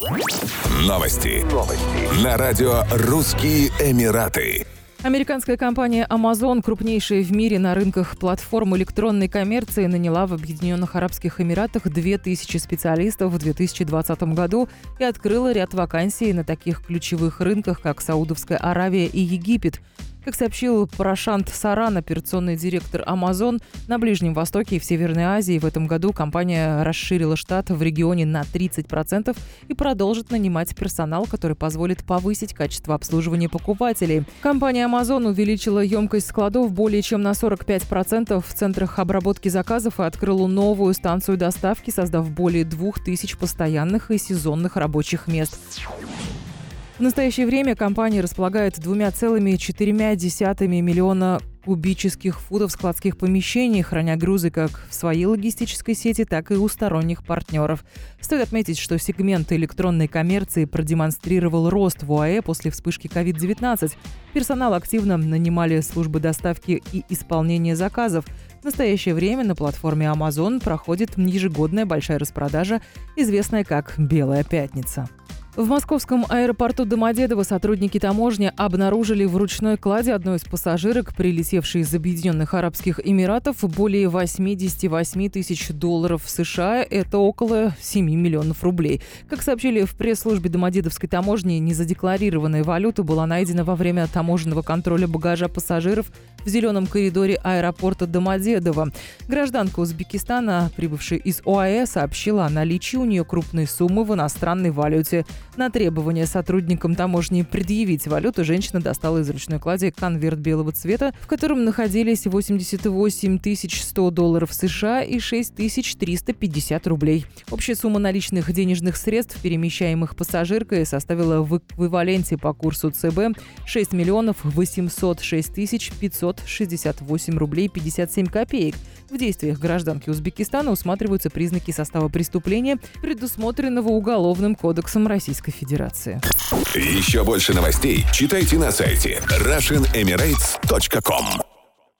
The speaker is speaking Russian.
Новости. Новости. На радио «Русские Эмираты». Американская компания Amazon, крупнейшая в мире на рынках платформ электронной коммерции, наняла в Объединенных Арабских Эмиратах 2000 специалистов в 2020 году и открыла ряд вакансий на таких ключевых рынках, как Саудовская Аравия и Египет. Как сообщил Парашант Саран, операционный директор Amazon, на Ближнем Востоке и в Северной Азии в этом году компания расширила штат в регионе на 30% и продолжит нанимать персонал, который позволит повысить качество обслуживания покупателей. Компания Amazon увеличила емкость складов более чем на 45% в центрах обработки заказов и открыла новую станцию доставки, создав более 2000 постоянных и сезонных рабочих мест. В настоящее время компания располагает двумя целыми четырьмя десятыми миллиона кубических футов складских помещений, храня грузы как в своей логистической сети, так и у сторонних партнеров. Стоит отметить, что сегмент электронной коммерции продемонстрировал рост в УАЭ после вспышки COVID-19. Персонал активно нанимали службы доставки и исполнения заказов. В настоящее время на платформе Amazon проходит ежегодная большая распродажа, известная как «Белая пятница». В московском аэропорту Домодедово сотрудники таможни обнаружили в ручной кладе одной из пассажирок, прилетевшей из Объединенных Арабских Эмиратов, более 88 тысяч долларов США. Это около 7 миллионов рублей. Как сообщили в пресс-службе Домодедовской таможни, незадекларированная валюта была найдена во время таможенного контроля багажа пассажиров в зеленом коридоре аэропорта Домодедово. Гражданка Узбекистана, прибывшая из ОАЭ, сообщила о наличии у нее крупной суммы в иностранной валюте. На требование сотрудникам таможни предъявить валюту женщина достала из ручной клади конверт белого цвета, в котором находились 88 100 долларов США и 6 350 рублей. Общая сумма наличных денежных средств, перемещаемых пассажиркой, составила в эквиваленте по курсу ЦБ 6 миллионов 806 тысяч 568 рублей 57 копеек. В действиях гражданки Узбекистана усматриваются признаки состава преступления, предусмотренного Уголовным кодексом Российской Федерации. Еще больше новостей читайте на сайте RussianEmirates.com